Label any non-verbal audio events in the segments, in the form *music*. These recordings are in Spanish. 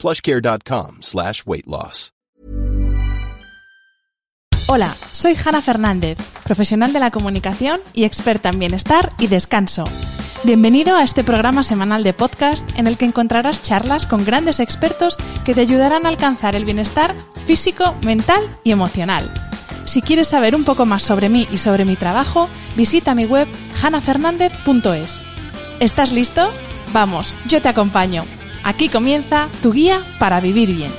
plushcare.com slash weight loss. Hola, soy Hanna Fernández, profesional de la comunicación y experta en bienestar y descanso. Bienvenido a este programa semanal de podcast en el que encontrarás charlas con grandes expertos que te ayudarán a alcanzar el bienestar físico, mental y emocional. Si quieres saber un poco más sobre mí y sobre mi trabajo, visita mi web hanafernandez.es. ¿Estás listo? Vamos, yo te acompaño. Aquí comienza tu guía para vivir bien.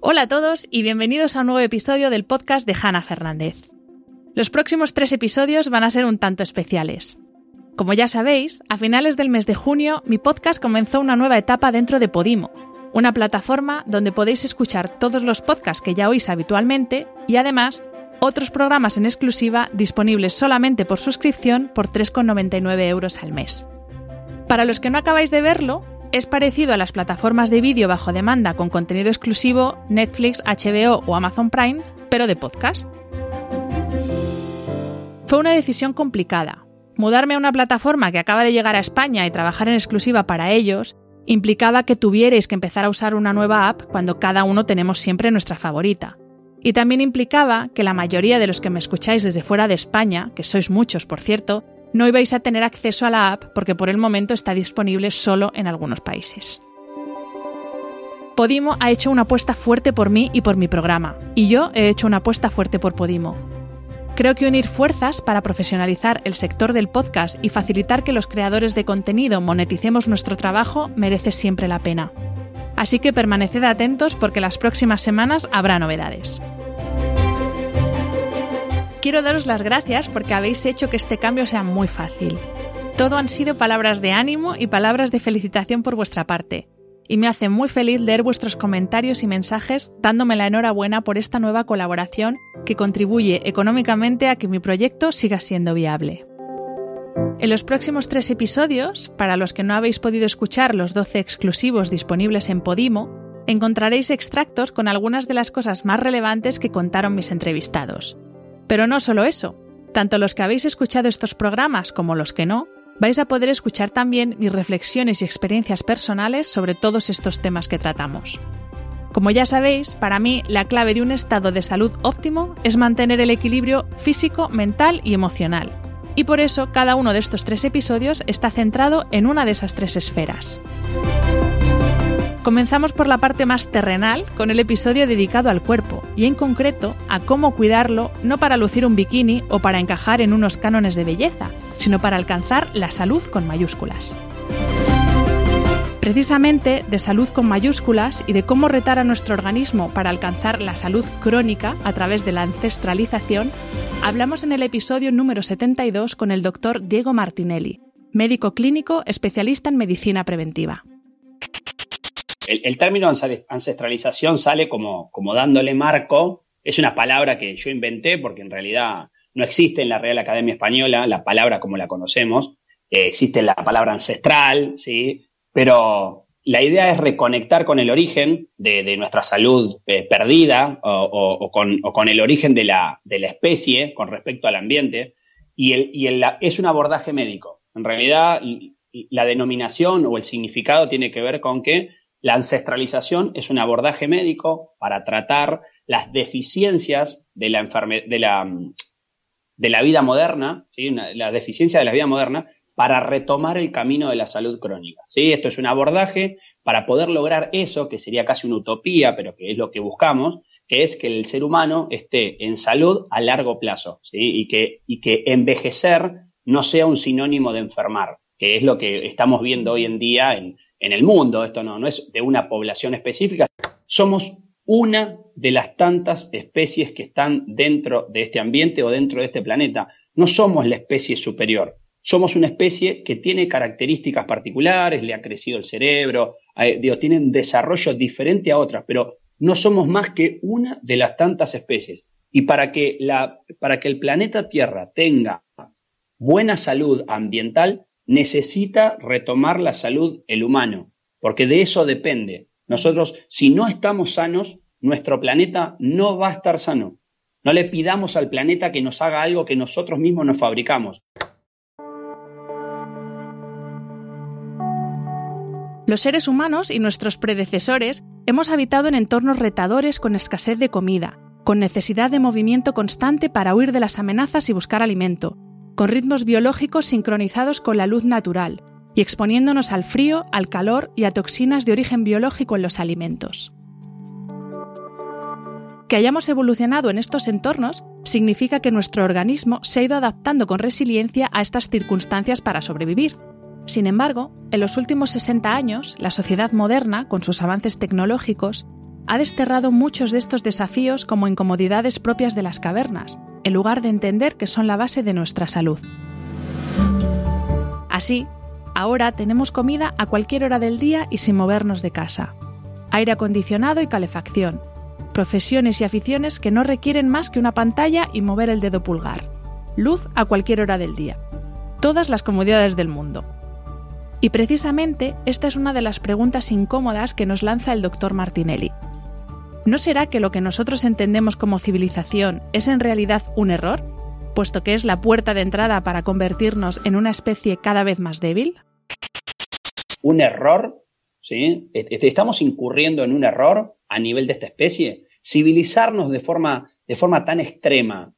Hola a todos y bienvenidos a un nuevo episodio del podcast de Hanna Fernández. Los próximos tres episodios van a ser un tanto especiales. Como ya sabéis, a finales del mes de junio mi podcast comenzó una nueva etapa dentro de Podimo, una plataforma donde podéis escuchar todos los podcasts que ya oís habitualmente y además otros programas en exclusiva disponibles solamente por suscripción por 3,99 euros al mes. Para los que no acabáis de verlo, es parecido a las plataformas de vídeo bajo demanda con contenido exclusivo Netflix, HBO o Amazon Prime, pero de podcast. Fue una decisión complicada. Mudarme a una plataforma que acaba de llegar a España y trabajar en exclusiva para ellos implicaba que tuvierais que empezar a usar una nueva app cuando cada uno tenemos siempre nuestra favorita. Y también implicaba que la mayoría de los que me escucháis desde fuera de España, que sois muchos por cierto, no ibais a tener acceso a la app porque por el momento está disponible solo en algunos países. Podimo ha hecho una apuesta fuerte por mí y por mi programa, y yo he hecho una apuesta fuerte por Podimo. Creo que unir fuerzas para profesionalizar el sector del podcast y facilitar que los creadores de contenido moneticemos nuestro trabajo merece siempre la pena. Así que permaneced atentos porque las próximas semanas habrá novedades. Quiero daros las gracias porque habéis hecho que este cambio sea muy fácil. Todo han sido palabras de ánimo y palabras de felicitación por vuestra parte. Y me hace muy feliz leer vuestros comentarios y mensajes dándome la enhorabuena por esta nueva colaboración que contribuye económicamente a que mi proyecto siga siendo viable. En los próximos tres episodios, para los que no habéis podido escuchar los 12 exclusivos disponibles en Podimo, encontraréis extractos con algunas de las cosas más relevantes que contaron mis entrevistados. Pero no solo eso, tanto los que habéis escuchado estos programas como los que no, vais a poder escuchar también mis reflexiones y experiencias personales sobre todos estos temas que tratamos. Como ya sabéis, para mí la clave de un estado de salud óptimo es mantener el equilibrio físico, mental y emocional. Y por eso cada uno de estos tres episodios está centrado en una de esas tres esferas. Comenzamos por la parte más terrenal con el episodio dedicado al cuerpo y en concreto a cómo cuidarlo no para lucir un bikini o para encajar en unos cánones de belleza, sino para alcanzar la salud con mayúsculas. Precisamente de salud con mayúsculas y de cómo retar a nuestro organismo para alcanzar la salud crónica a través de la ancestralización, hablamos en el episodio número 72 con el doctor Diego Martinelli, médico clínico especialista en medicina preventiva. El, término ancestralización sale como, como dándole marco. Es una palabra que yo inventé porque en realidad no existe en la Real Academia Española la palabra como la conocemos. Eh, existe la palabra ancestral, ¿sí? Pero la idea es reconectar con el origen de, nuestra salud eh, perdida o, con, el origen de la, especie con respecto al ambiente. Y, es un abordaje médico. En realidad, la denominación o el significado tiene que ver con que la ancestralización es un abordaje médico para tratar las deficiencias de la, la, de la vida moderna, ¿sí? la deficiencia de la vida moderna, para retomar el camino de la salud crónica. ¿sí? Esto es un abordaje para poder lograr eso, que sería casi una utopía, pero que es lo que buscamos, que es que el ser humano esté en salud a largo plazo ¿sí? y, que, y que envejecer no sea un sinónimo de enfermar, que es lo que estamos viendo hoy en día en, en el mundo, esto no, no es de una población específica, somos una de las tantas especies que están dentro de este ambiente o dentro de este planeta. No somos la especie superior. Somos una especie que tiene características particulares, le ha crecido el cerebro, eh, tiene un desarrollo diferente a otras, pero no somos más que una de las tantas especies. Y para que, la, para que el planeta Tierra tenga buena salud ambiental, necesita retomar la salud el humano, porque de eso depende. Nosotros, si no estamos sanos, nuestro planeta no va a estar sano. No le pidamos al planeta que nos haga algo que nosotros mismos nos fabricamos. Los seres humanos y nuestros predecesores hemos habitado en entornos retadores con escasez de comida, con necesidad de movimiento constante para huir de las amenazas y buscar alimento, con ritmos biológicos sincronizados con la luz natural, y exponiéndonos al frío, al calor y a toxinas de origen biológico en los alimentos. Que hayamos evolucionado en estos entornos significa que nuestro organismo se ha ido adaptando con resiliencia a estas circunstancias para sobrevivir. Sin embargo, en los últimos 60 años, la sociedad moderna, con sus avances tecnológicos, ha desterrado muchos de estos desafíos como incomodidades propias de las cavernas, en lugar de entender que son la base de nuestra salud. Así, ahora tenemos comida a cualquier hora del día y sin movernos de casa, aire acondicionado y calefacción, profesiones y aficiones que no requieren más que una pantalla y mover el dedo pulgar, luz a cualquier hora del día, todas las comodidades del mundo. Y precisamente esta es una de las preguntas incómodas que nos lanza el doctor Martinelli. ¿No será que lo que nosotros entendemos como civilización es en realidad un error, puesto que es la puerta de entrada para convertirnos en una especie cada vez más débil? Un error, ¿sí? Estamos incurriendo en un error a nivel de esta especie. Civilizarnos de forma, de forma tan extrema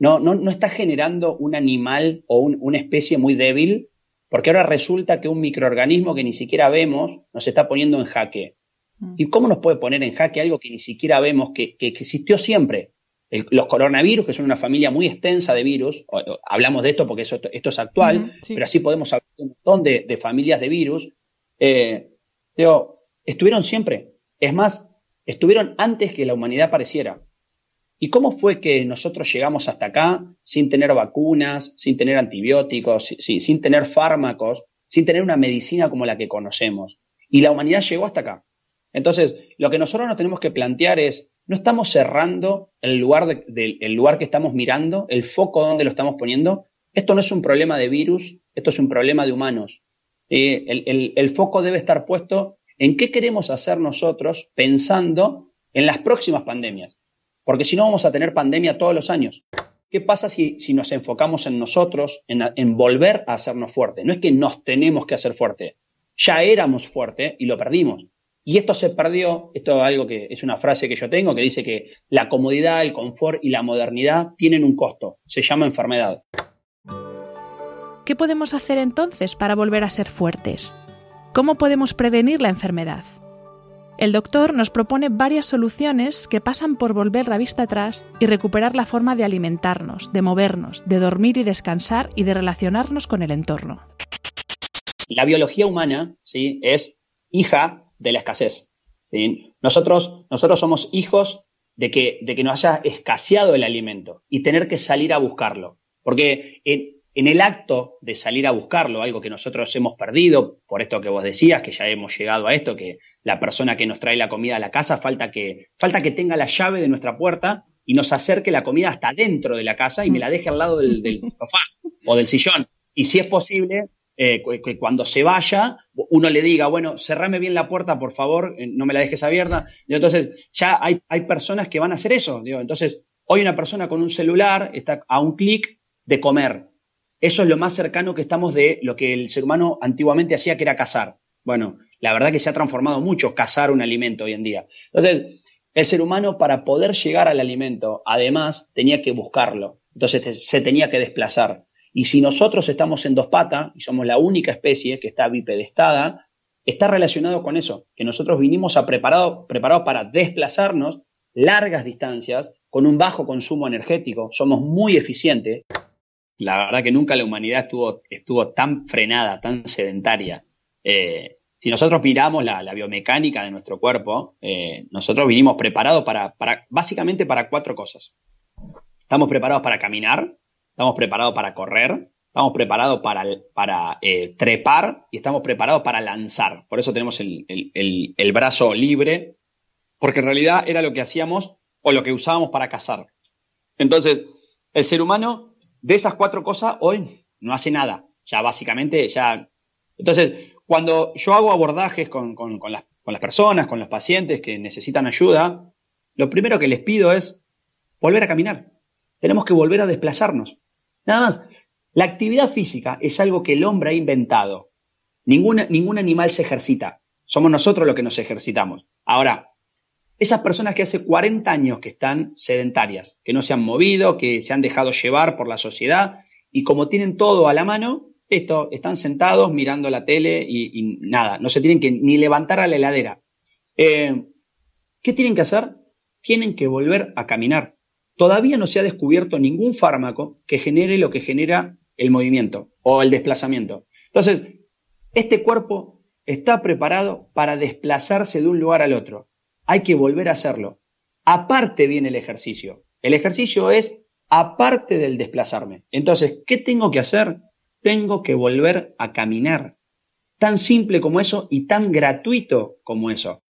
no, no, no está generando un animal o una especie muy débil porque ahora resulta que un microorganismo que ni siquiera vemos nos está poniendo en jaque. Mm. ¿Y cómo nos puede poner en jaque algo que ni siquiera vemos, que, existió siempre? los coronavirus, que son una familia muy extensa de virus, hablamos de esto porque esto, es actual, pero así podemos hablar de un montón de, familias de virus, eh, estuvieron siempre. Es más, estuvieron antes que la humanidad apareciera. ¿Y cómo fue que nosotros llegamos hasta acá sin tener vacunas, sin tener antibióticos, sin tener fármacos, sin tener una medicina como la que conocemos? Y la humanidad llegó hasta acá. Entonces, lo que nosotros nos tenemos que plantear es, no estamos cerrando el lugar, lugar que estamos mirando, el foco donde lo estamos poniendo. Esto no es un problema de virus, esto es un problema de humanos. Eh, el foco debe estar puesto en qué queremos hacer nosotros pensando en las próximas pandemias porque si no vamos a tener pandemia todos los años. ¿Qué pasa si, si nos enfocamos en nosotros, en, volver a hacernos fuertes? No es que nos tenemos que hacer fuertes, ya éramos fuertes y lo perdimos. Y esto se perdió, esto es algo que es una frase que yo tengo que dice que la comodidad, el confort y la modernidad tienen un costo, se llama enfermedad. ¿Qué podemos hacer entonces para volver a ser fuertes? ¿Cómo podemos prevenir la enfermedad? El doctor nos propone varias soluciones que pasan por volver la vista atrás y recuperar la forma de alimentarnos, de movernos, de dormir y descansar y de relacionarnos con el entorno. La biología humana ¿sí? es hija de la escasez. Nosotros, nosotros somos hijos de que, de que nos haya escaseado el alimento y tener que salir a buscarlo. Porque en el acto de salir a buscarlo, algo que nosotros hemos perdido, por esto que vos decías, que ya hemos llegado a esto, que la persona que nos trae la comida a la casa falta que, falta que tenga la llave de nuestra puerta y nos acerque la comida hasta dentro de la casa y me la deje al lado del, sofá o del sillón. Y si es posible, eh, que cuando se vaya, uno le diga, bueno, cerrame bien la puerta, por favor, eh, no me la dejes abierta. Y entonces, ya hay, hay personas que van a hacer eso. Digo. Entonces, hoy una persona con un celular está a un clic de comer eso es lo más cercano que estamos de lo que el ser humano antiguamente hacía, que era cazar. Bueno, la verdad que se ha transformado mucho cazar un alimento hoy en día. Entonces, el ser humano para poder llegar al alimento, además, tenía que buscarlo. Entonces se tenía que desplazar. Y si nosotros estamos en dos patas y somos la única especie que está bipedestada, está relacionado con eso, que nosotros vinimos a preparado, preparados para desplazarnos largas distancias con un bajo consumo energético. Somos muy eficientes la verdad que nunca la humanidad estuvo, estuvo tan frenada, tan sedentaria. Eh, si nosotros miramos la, biomecánica de nuestro cuerpo, eh, nosotros vinimos preparados para, para, básicamente para cuatro cosas. Estamos preparados para caminar, estamos preparados para correr, estamos preparados para, para eh, trepar y estamos preparados para lanzar. Por eso tenemos el, el, brazo libre, porque en realidad era lo que hacíamos o lo que usábamos para cazar. Entonces, el ser humano de esas cuatro cosas hoy no hace nada. Ya básicamente, ya... Entonces, cuando yo hago abordajes con, con, las, con las personas, con los pacientes que necesitan ayuda, lo primero que les pido es volver a caminar. Tenemos que volver a desplazarnos. Nada más. La actividad física es algo que el hombre ha inventado. Ningún, ningún animal se ejercita. Somos nosotros los que nos ejercitamos. Ahora, esas personas que hace 40 años que están sedentarias, que no se han movido, que se han dejado llevar por la sociedad y como tienen todo a la mano, esto, están sentados mirando la tele y, nada, no se tienen que ni levantar a la heladera. Eh, ¿Qué tienen que hacer? Tienen que volver a caminar. Todavía no se ha descubierto ningún fármaco que genere lo que genera el movimiento o el desplazamiento. Entonces, este cuerpo está preparado para desplazarse de un lugar al otro. Hay que volver a hacerlo. Aparte viene el ejercicio. El ejercicio es aparte del desplazarme. Entonces, ¿qué tengo que hacer? Tengo que volver a caminar. Tan simple como eso y tan gratuito como eso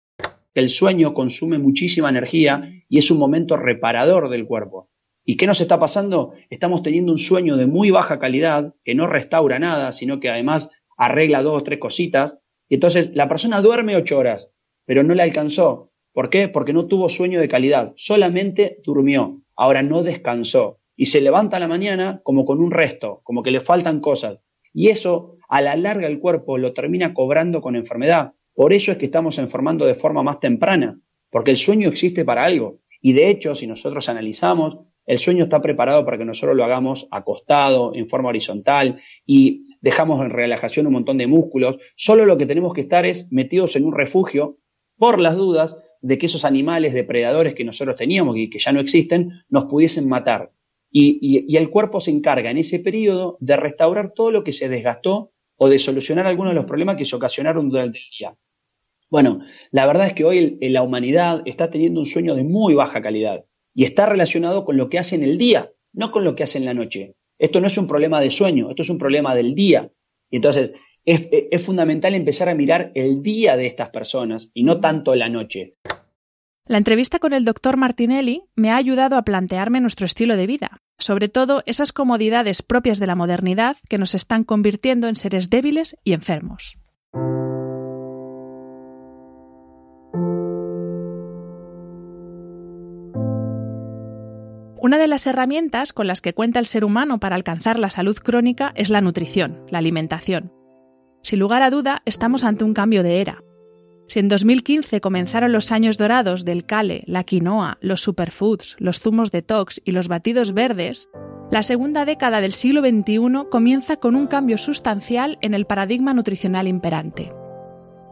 el sueño consume muchísima energía y es un momento reparador del cuerpo. ¿Y qué nos está pasando? Estamos teniendo un sueño de muy baja calidad, que no restaura nada, sino que además arregla dos o tres cositas. Y entonces la persona duerme ocho horas, pero no le alcanzó. ¿Por qué? Porque no tuvo sueño de calidad, solamente durmió, ahora no descansó. Y se levanta a la mañana como con un resto, como que le faltan cosas. Y eso, a la larga, el cuerpo lo termina cobrando con enfermedad. Por eso es que estamos informando de forma más temprana, porque el sueño existe para algo. Y de hecho, si nosotros analizamos, el sueño está preparado para que nosotros lo hagamos acostado, en forma horizontal, y dejamos en relajación un montón de músculos. Solo lo que tenemos que estar es metidos en un refugio por las dudas de que esos animales depredadores que nosotros teníamos y que ya no existen nos pudiesen matar. Y, y el cuerpo se encarga en ese periodo de restaurar todo lo que se desgastó o de solucionar algunos de los problemas que se ocasionaron durante el día. Bueno, la verdad es que hoy la humanidad está teniendo un sueño de muy baja calidad y está relacionado con lo que hace en el día, no con lo que hace en la noche. Esto no es un problema de sueño, esto es un problema del día. Y entonces es, es fundamental empezar a mirar el día de estas personas y no tanto la noche. La entrevista con el doctor Martinelli me ha ayudado a plantearme nuestro estilo de vida, sobre todo esas comodidades propias de la modernidad que nos están convirtiendo en seres débiles y enfermos. Una de las herramientas con las que cuenta el ser humano para alcanzar la salud crónica es la nutrición, la alimentación. Sin lugar a duda, estamos ante un cambio de era. Si en 2015 comenzaron los años dorados del cale, la quinoa, los superfoods, los zumos detox y los batidos verdes, la segunda década del siglo XXI comienza con un cambio sustancial en el paradigma nutricional imperante.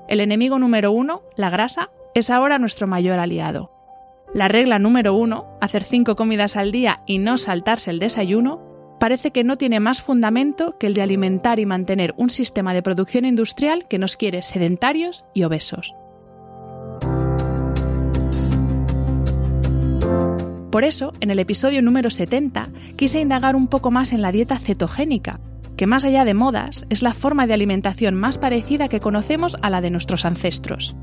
El enemigo número uno, la grasa, es ahora nuestro mayor aliado. La regla número uno, hacer cinco comidas al día y no saltarse el desayuno, parece que no tiene más fundamento que el de alimentar y mantener un sistema de producción industrial que nos quiere sedentarios y obesos. Por eso, en el episodio número 70, quise indagar un poco más en la dieta cetogénica, que más allá de modas es la forma de alimentación más parecida que conocemos a la de nuestros ancestros.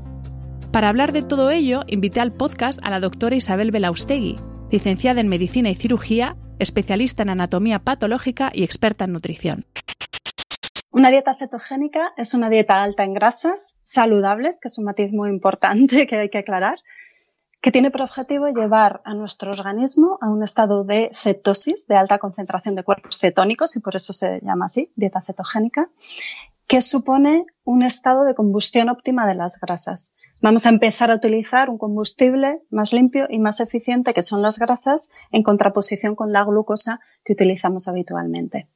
Para hablar de todo ello, invité al podcast a la doctora Isabel Belaustegui, licenciada en Medicina y Cirugía, especialista en anatomía patológica y experta en nutrición. Una dieta cetogénica es una dieta alta en grasas saludables, que es un matiz muy importante *laughs* que hay que aclarar, que tiene por objetivo llevar a nuestro organismo a un estado de cetosis, de alta concentración de cuerpos cetónicos, y por eso se llama así, dieta cetogénica, que supone un estado de combustión óptima de las grasas. Vamos a empezar a utilizar un combustible más limpio y más eficiente, que son las grasas, en contraposición con la glucosa que utilizamos habitualmente.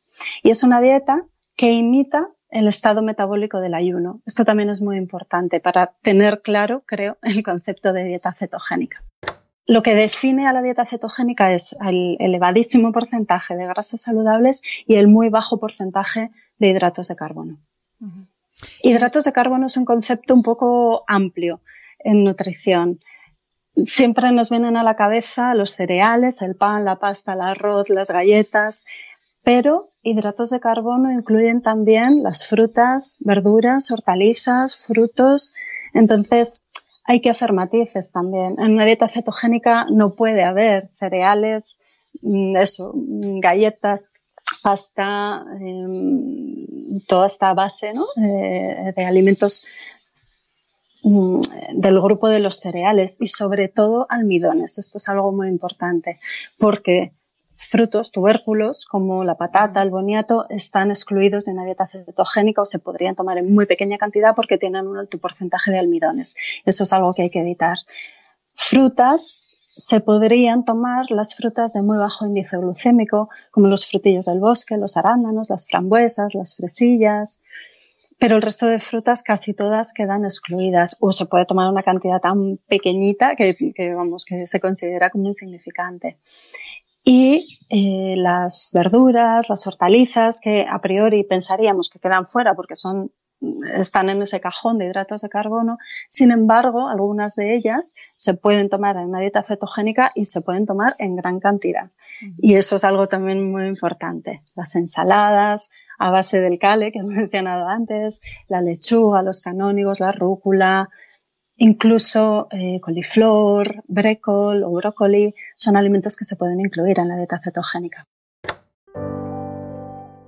Y es una dieta que imita el estado metabólico del ayuno. Esto también es muy importante para tener claro, creo, *laughs* el concepto de dieta cetogénica. Lo que define a la dieta cetogénica es el elevadísimo porcentaje de grasas saludables y el muy bajo porcentaje de hidratos de carbono. Hidratos de carbono es un concepto un poco amplio en nutrición. Siempre nos vienen a la cabeza los cereales, el pan, la pasta, el arroz, las galletas, pero hidratos de carbono incluyen también las frutas, verduras, hortalizas, frutos. Entonces, hay que hacer matices también. En una dieta cetogénica no puede haber cereales, mm, eso, mm, galletas, pasta, em, toda esta base ¿no? Eh, de alimentos mm, del grupo de los cereales y sobre todo almidones. Esto es algo muy importante porque frutos, tubérculos como la patata, el boniato, están excluidos de una dieta cetogénica o se podrían tomar en muy pequeña cantidad porque tienen un alto porcentaje de almidones. Eso es algo que hay que evitar. Frutas, se podrían tomar las frutas de muy bajo índice glucémico, como los frutillos del bosque, los arándanos, las frambuesas, las fresillas, pero el resto de frutas casi todas quedan excluidas. O se puede tomar una cantidad tan pequeñita que, vamos, que se considera como insignificante. Y eh, las verduras, las hortalizas que a priori pensaríamos que quedan fuera porque son están en ese cajón de hidratos de carbono. Sin embargo, algunas de ellas se pueden tomar en una dieta cetogénica y se pueden tomar en gran cantidad. Y eso es algo también muy importante. Las ensaladas a base del cale, que has mencionado antes, la lechuga, los canónigos, la rúcula, Incluso eh, coliflor, brécol o brócoli son alimentos que se pueden incluir en la dieta cetogénica.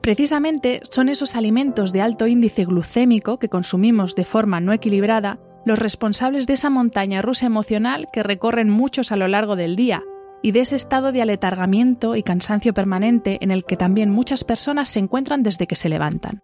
Precisamente son esos alimentos de alto índice glucémico que consumimos de forma no equilibrada los responsables de esa montaña rusa emocional que recorren muchos a lo largo del día y de ese estado de aletargamiento y cansancio permanente en el que también muchas personas se encuentran desde que se levantan.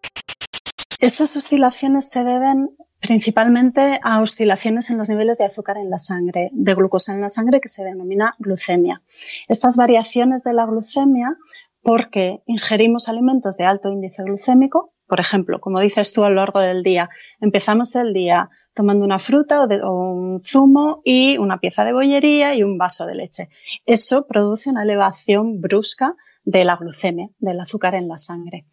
Esas oscilaciones se deben principalmente a oscilaciones en los niveles de azúcar en la sangre, de glucosa en la sangre, que se denomina glucemia. Estas variaciones de la glucemia, porque ingerimos alimentos de alto índice glucémico, por ejemplo, como dices tú a lo largo del día, empezamos el día tomando una fruta o, un zumo y una pieza de bollería y un vaso de leche. Eso produce una elevación brusca de la glucemia, del azúcar en la sangre.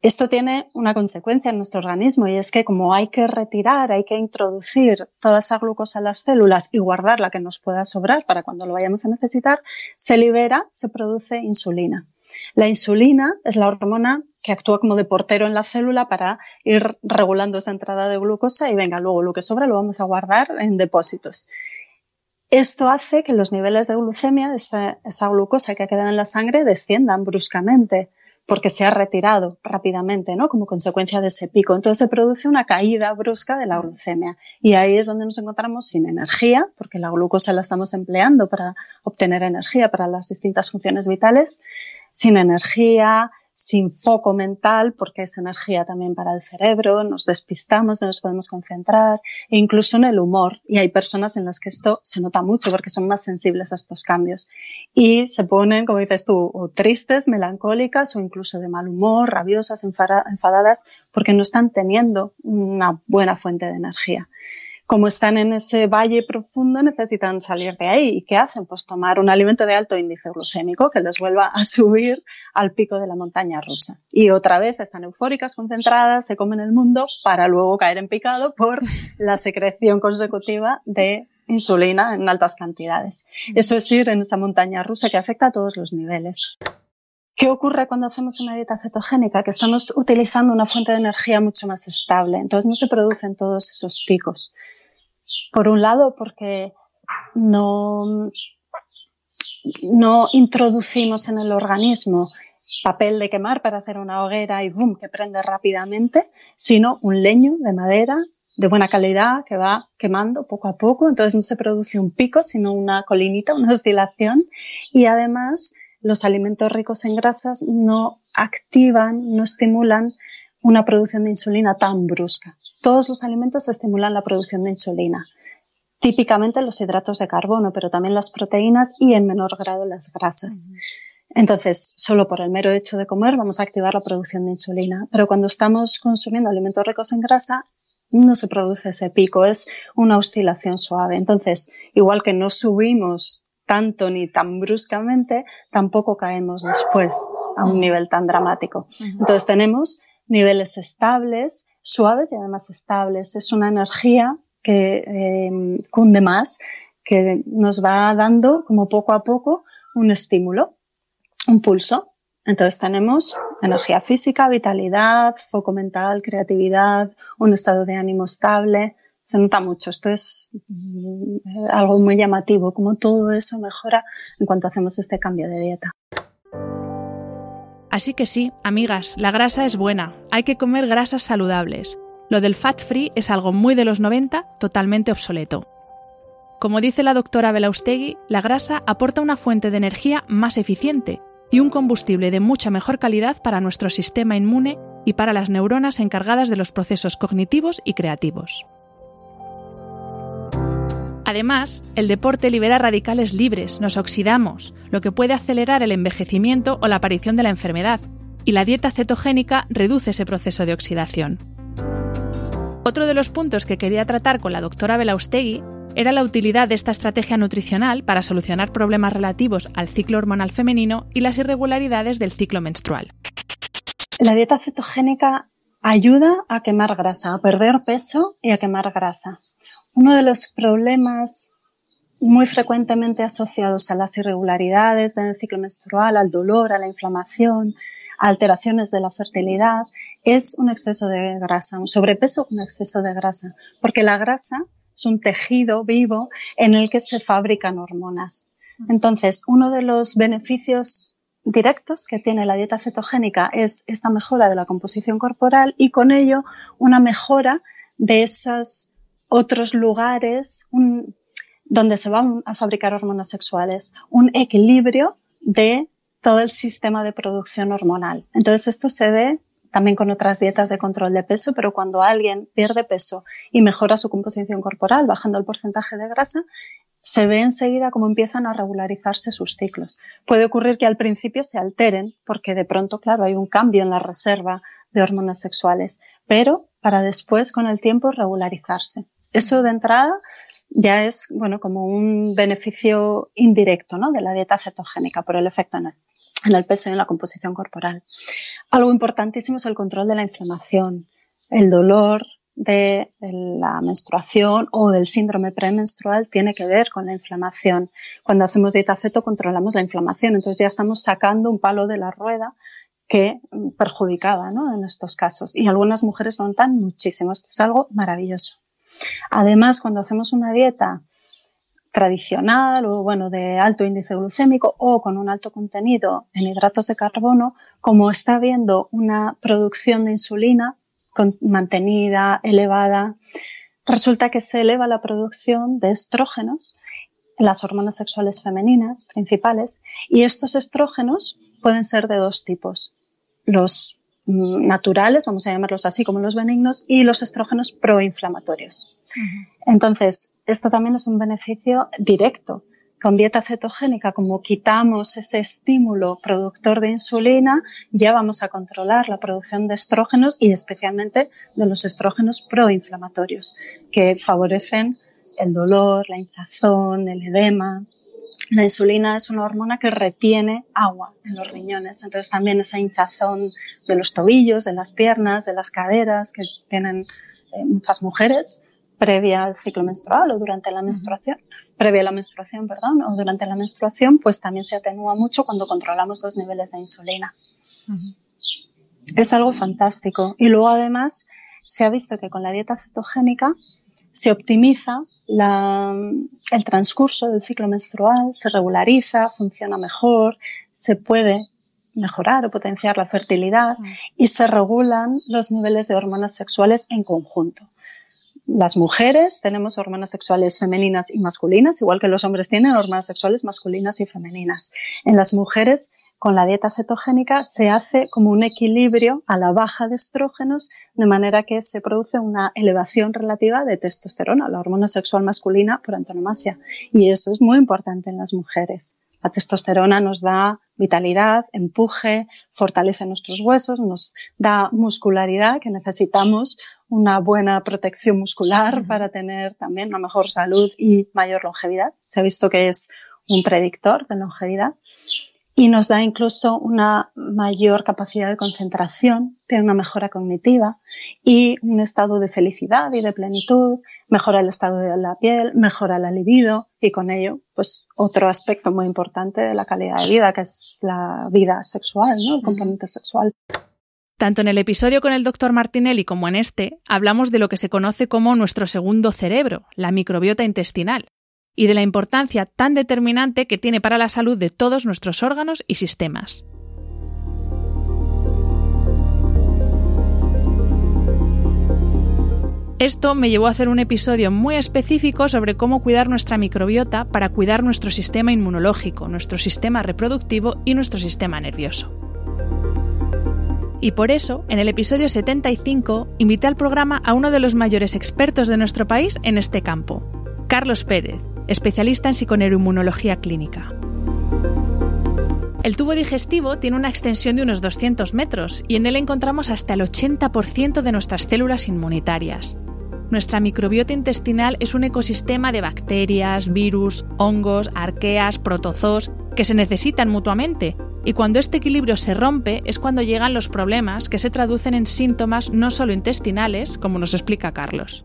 Esto tiene una consecuencia en nuestro organismo y es que como hay que retirar, hay que introducir toda esa glucosa en las células y guardar la que nos pueda sobrar para cuando lo vayamos a necesitar, se libera, se produce insulina. La insulina es la hormona que actúa como de portero en la célula para ir regulando esa entrada de glucosa y venga, luego lo que sobra lo vamos a guardar en depósitos. Esto hace que los niveles de glucemia, esa, esa glucosa que ha quedado en la sangre, desciendan bruscamente porque se ha retirado rápidamente, ¿no? Como consecuencia de ese pico. Entonces se produce una caída brusca de la glucemia. Y ahí es donde nos encontramos sin energía, porque la glucosa la estamos empleando para obtener energía para las distintas funciones vitales, sin energía, sin foco mental, porque es energía también para el cerebro, nos despistamos, no nos podemos concentrar, e incluso en el humor. Y hay personas en las que esto se nota mucho porque son más sensibles a estos cambios. Y se ponen, como dices tú, o tristes, melancólicas o incluso de mal humor, rabiosas, enfadadas, porque no están teniendo una buena fuente de energía como están en ese valle profundo, necesitan salir de ahí. ¿Y qué hacen? Pues tomar un alimento de alto índice glucémico que les vuelva a subir al pico de la montaña rusa. Y otra vez están eufóricas, concentradas, se comen el mundo para luego caer en picado por la secreción consecutiva de insulina en altas cantidades. Eso es ir en esa montaña rusa que afecta a todos los niveles. ¿Qué ocurre cuando hacemos una dieta cetogénica? Que estamos utilizando una fuente de energía mucho más estable. Entonces no se producen todos esos picos. Por un lado, porque no, no introducimos en el organismo papel de quemar para hacer una hoguera y boom, que prende rápidamente, sino un leño de madera de buena calidad que va quemando poco a poco. Entonces no se produce un pico, sino una colinita, una oscilación. Y además los alimentos ricos en grasas no activan, no estimulan una producción de insulina tan brusca. Todos los alimentos estimulan la producción de insulina, típicamente los hidratos de carbono, pero también las proteínas y en menor grado las grasas. Entonces, solo por el mero hecho de comer vamos a activar la producción de insulina, pero cuando estamos consumiendo alimentos ricos en grasa, no se produce ese pico, es una oscilación suave. Entonces, igual que no subimos tanto ni tan bruscamente, tampoco caemos después a un nivel tan dramático. Entonces tenemos niveles estables, suaves y además estables. Es una energía que eh, cunde más, que nos va dando como poco a poco un estímulo, un pulso. Entonces tenemos energía física, vitalidad, foco mental, creatividad, un estado de ánimo estable. Se nota mucho. Esto es mm, algo muy llamativo, como todo eso mejora en cuanto hacemos este cambio de dieta. Así que sí, amigas, la grasa es buena. Hay que comer grasas saludables. Lo del fat free es algo muy de los 90, totalmente obsoleto. Como dice la doctora Belaustegui, la grasa aporta una fuente de energía más eficiente y un combustible de mucha mejor calidad para nuestro sistema inmune y para las neuronas encargadas de los procesos cognitivos y creativos. Además, el deporte libera radicales libres, nos oxidamos, lo que puede acelerar el envejecimiento o la aparición de la enfermedad, y la dieta cetogénica reduce ese proceso de oxidación. Otro de los puntos que quería tratar con la doctora Belaustegui era la utilidad de esta estrategia nutricional para solucionar problemas relativos al ciclo hormonal femenino y las irregularidades del ciclo menstrual. La dieta cetogénica ayuda a quemar grasa, a perder peso y a quemar grasa. Uno de los problemas muy frecuentemente asociados a las irregularidades del ciclo menstrual, al dolor, a la inflamación, a alteraciones de la fertilidad, es un exceso de grasa, un sobrepeso un exceso de grasa, porque la grasa es un tejido vivo en el que se fabrican hormonas. Entonces, uno de los beneficios directos que tiene la dieta cetogénica es esta mejora de la composición corporal y con ello una mejora de esos otros lugares donde se van a fabricar hormonas sexuales, un equilibrio de todo el sistema de producción hormonal. Entonces esto se ve también con otras dietas de control de peso, pero cuando alguien pierde peso y mejora su composición corporal, bajando el porcentaje de grasa, se ve enseguida cómo empiezan a regularizarse sus ciclos. Puede ocurrir que al principio se alteren, porque de pronto, claro, hay un cambio en la reserva de hormonas sexuales, pero para después, con el tiempo, regularizarse. Eso de entrada ya es, bueno, como un beneficio indirecto, ¿no? De la dieta cetogénica por el efecto en el peso y en la composición corporal. Algo importantísimo es el control de la inflamación, el dolor de la menstruación o del síndrome premenstrual tiene que ver con la inflamación. Cuando hacemos dieta ceto controlamos la inflamación, entonces ya estamos sacando un palo de la rueda que perjudicaba ¿no? en estos casos. Y algunas mujeres notan muchísimo. Esto es algo maravilloso. Además, cuando hacemos una dieta tradicional o bueno, de alto índice glucémico o con un alto contenido en hidratos de carbono, como está habiendo una producción de insulina mantenida, elevada, resulta que se eleva la producción de estrógenos, las hormonas sexuales femeninas principales, y estos estrógenos pueden ser de dos tipos. Los naturales, vamos a llamarlos así como los benignos, y los estrógenos proinflamatorios. Entonces, esto también es un beneficio directo. Con dieta cetogénica, como quitamos ese estímulo productor de insulina, ya vamos a controlar la producción de estrógenos y especialmente de los estrógenos proinflamatorios, que favorecen el dolor, la hinchazón, el edema, la insulina es una hormona que retiene agua en los riñones. Entonces también esa hinchazón de los tobillos, de las piernas, de las caderas que tienen eh, muchas mujeres previa al ciclo menstrual o durante la menstruación, previa a la menstruación, perdón, o durante la menstruación, pues también se atenúa mucho cuando controlamos los niveles de insulina. Es algo fantástico. Y luego además se ha visto que con la dieta cetogénica se optimiza el transcurso del ciclo menstrual, se regulariza, funciona mejor, se puede mejorar o potenciar la fertilidad y se regulan los niveles de hormonas sexuales en conjunto las mujeres tenemos hormonas sexuales femeninas y masculinas, igual que los hombres tienen hormonas sexuales masculinas y femeninas. En las mujeres, con la dieta cetogénica, se hace como un equilibrio a la baja de estrógenos, de manera que se produce una elevación relativa de testosterona, la hormona sexual masculina por antonomasia. Y eso es muy importante en las mujeres. La testosterona nos da vitalidad, empuje, fortalece nuestros huesos, nos da muscularidad, que necesitamos una buena protección muscular para tener también una mejor salud y mayor longevidad. Se ha visto que es un predictor de longevidad. Y nos da incluso una mayor capacidad de concentración, tiene una mejora cognitiva y un estado de felicidad y de plenitud, mejora el estado de la piel, mejora la libido y con ello, pues otro aspecto muy importante de la calidad de vida, que es la vida sexual, ¿no? el componente sexual. Tanto en el episodio con el doctor Martinelli como en este, hablamos de lo que se conoce como nuestro segundo cerebro, la microbiota intestinal, y de la importancia tan determinante que tiene para la salud de todos nuestros órganos y sistemas. Esto me llevó a hacer un episodio muy específico sobre cómo cuidar nuestra microbiota para cuidar nuestro sistema inmunológico, nuestro sistema reproductivo y nuestro sistema nervioso. Y por eso, en el episodio 75, invité al programa a uno de los mayores expertos de nuestro país en este campo, Carlos Pérez, especialista en psiconeuroinmunología clínica. El tubo digestivo tiene una extensión de unos 200 metros y en él encontramos hasta el 80% de nuestras células inmunitarias. Nuestra microbiota intestinal es un ecosistema de bacterias, virus, hongos, arqueas, protozoos que se necesitan mutuamente y cuando este equilibrio se rompe es cuando llegan los problemas que se traducen en síntomas no solo intestinales, como nos explica Carlos.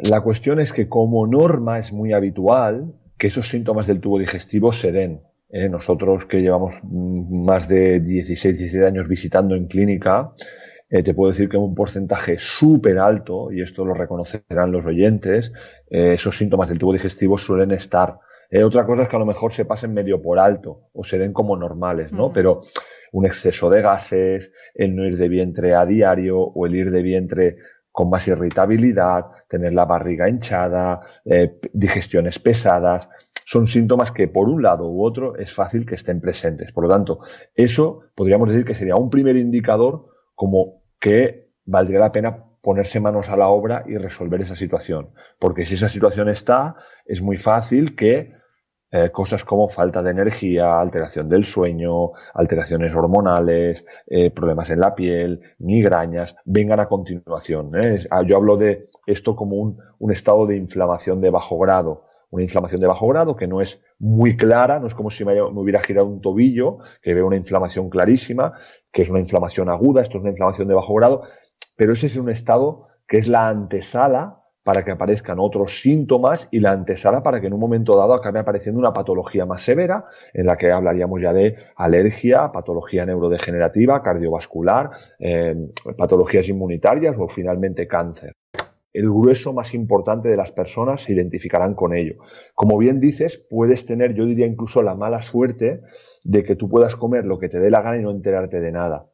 La cuestión es que como norma es muy habitual que esos síntomas del tubo digestivo se den. ¿eh? Nosotros que llevamos más de 16, 17 años visitando en clínica, eh, te puedo decir que un porcentaje súper alto, y esto lo reconocerán los oyentes, eh, esos síntomas del tubo digestivo suelen estar. otra cosa es que a lo mejor se pasen medio por alto o se den como normales, ¿no? Pero un exceso de gases, el no ir de vientre a diario o el ir de vientre con más irritabilidad, tener la barriga hinchada, eh, digestiones pesadas, son síntomas que por un lado u otro es fácil que estén presentes. Por lo tanto, eso podríamos decir que sería un primer indicador como que valdría la pena ponerse manos a la obra y resolver esa situación. Porque si esa situación está, es muy fácil que eh, cosas como falta de energía, alteración del sueño, alteraciones hormonales, eh, problemas en la piel, migrañas, vengan a continuación. ¿eh? Ah, yo hablo de esto como un, un, estado de inflamación de bajo grado. Una inflamación de bajo grado que no es muy clara, no es como si me, me hubiera girado un tobillo, que veo una inflamación clarísima, que es una inflamación aguda, esto es una inflamación de bajo grado, pero ese es un estado que es la antesala para que aparezcan otros síntomas y la antesala para que en un momento dado acabe apareciendo una patología más severa, en la que hablaríamos ya de alergia, patología neurodegenerativa, cardiovascular, eh, patologías inmunitarias o finalmente cáncer. El grueso más importante de las personas se identificarán con ello. Como bien dices, puedes tener, yo diría incluso la mala suerte de que tú puedas comer lo que te dé la gana y no enterarte de nada.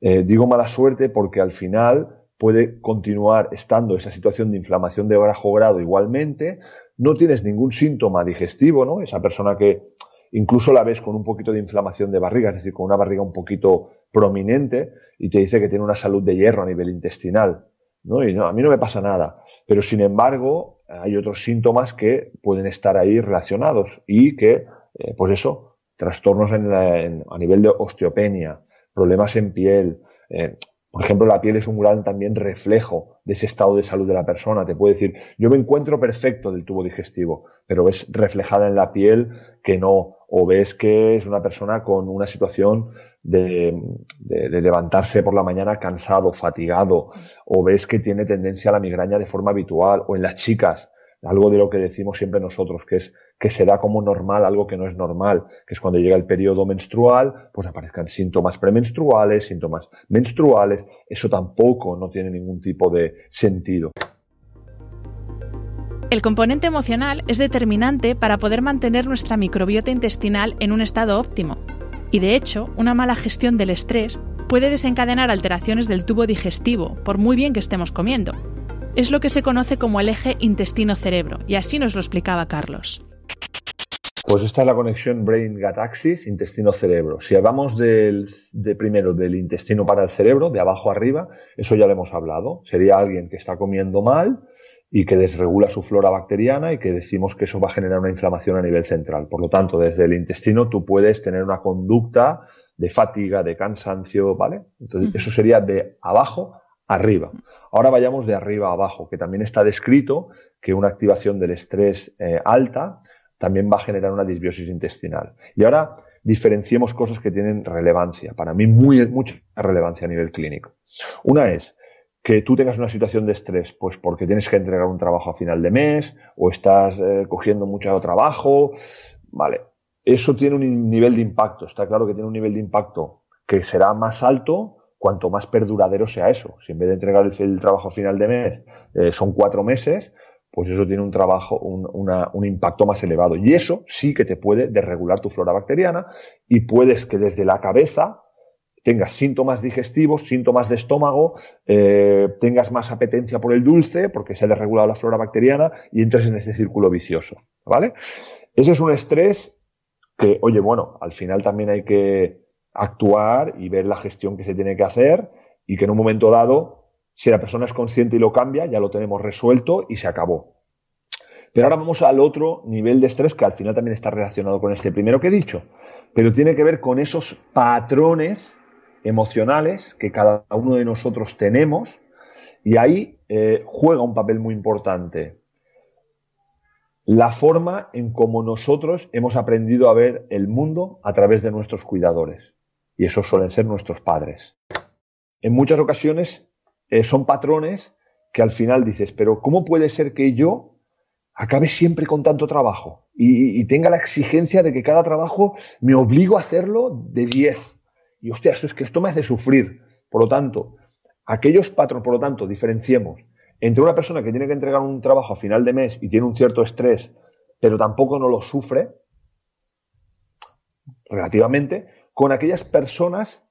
Eh, digo mala suerte porque al final puede continuar estando esa situación de inflamación de bajo grado igualmente, no tienes ningún síntoma digestivo, ¿no? Esa persona que incluso la ves con un poquito de inflamación de barriga, es decir, con una barriga un poquito prominente y te dice que tiene una salud de hierro a nivel intestinal, ¿no? Y no, a mí no me pasa nada, pero sin embargo hay otros síntomas que pueden estar ahí relacionados y que, eh, pues eso, trastornos a nivel de osteopenia, problemas en piel, eh, por ejemplo, la piel es un gran también reflejo de ese estado de salud de la persona. Te puede decir, yo me encuentro perfecto del tubo digestivo, pero ves reflejada en la piel que no, o ves que es una persona con una situación de, levantarse por la mañana cansado, fatigado, o ves que tiene tendencia a la migraña de forma habitual, o en las chicas, algo de lo que decimos siempre nosotros, que es que se da como normal algo que no es normal, que es cuando llega el periodo menstrual, pues aparezcan síntomas premenstruales, síntomas menstruales, eso tampoco no tiene ningún tipo de sentido. El componente emocional es determinante para poder mantener nuestra microbiota intestinal en un estado óptimo. Y de hecho, una mala gestión del estrés puede desencadenar alteraciones del tubo digestivo, por muy bien que estemos comiendo. Es lo que se conoce como el eje intestino-cerebro, y así nos lo explicaba Carlos. Pues esta es la conexión brain-gut axis, intestino-cerebro. Si hablamos del, de primero del intestino para el cerebro, de abajo arriba, eso ya lo hemos hablado. Sería alguien que está comiendo mal y que desregula su flora bacteriana y que decimos que eso va a generar una inflamación a nivel central. Por lo tanto, desde el intestino tú puedes tener una conducta de fatiga, de cansancio, ¿vale? Entonces, eso sería de abajo arriba. Ahora vayamos de arriba a abajo, que también está descrito que una activación del estrés eh, alta también va a generar una disbiosis intestinal. Y ahora diferenciemos cosas que tienen relevancia, para mí muy, mucha relevancia a nivel clínico. Una es que tú tengas una situación de estrés, pues porque tienes que entregar un trabajo a final de mes o estás eh, cogiendo mucho trabajo, vale. Eso tiene un nivel de impacto, está claro que tiene un nivel de impacto que será más alto cuanto más perduradero sea eso. Si en vez de entregar el, trabajo final de mes eh, son cuatro meses, pues eso tiene un trabajo, un, impacto más elevado. Y eso sí que te puede desregular tu flora bacteriana y puedes que desde la cabeza tengas síntomas digestivos, síntomas de estómago, eh, tengas más apetencia por el dulce porque se ha desregulado la flora bacteriana y entres en ese círculo vicioso. ¿Vale? Ese es un estrés que, oye, bueno, al final también hay que actuar y ver la gestión que se tiene que hacer y que en un momento dado si la persona es consciente y lo cambia, ya lo tenemos resuelto y se acabó. Pero ahora vamos al otro nivel de estrés que al final también está relacionado con este primero que he dicho, pero tiene que ver con esos patrones emocionales que cada uno de nosotros tenemos y ahí eh, juega un papel muy importante la forma en cómo nosotros hemos aprendido a ver el mundo a través de nuestros cuidadores. Y esos suelen ser nuestros padres. En muchas ocasiones eh, son patrones que al final dices, pero ¿cómo puede ser que yo acabe siempre con tanto trabajo y, tenga la exigencia de que cada trabajo me obligo a hacerlo de 10? Y hostia, esto es que esto me hace sufrir. Por lo tanto, aquellos patrones, por lo tanto, diferenciemos entre una persona que tiene que entregar un trabajo a final de mes y tiene un cierto estrés, pero tampoco no lo sufre, relativamente, con aquellas personas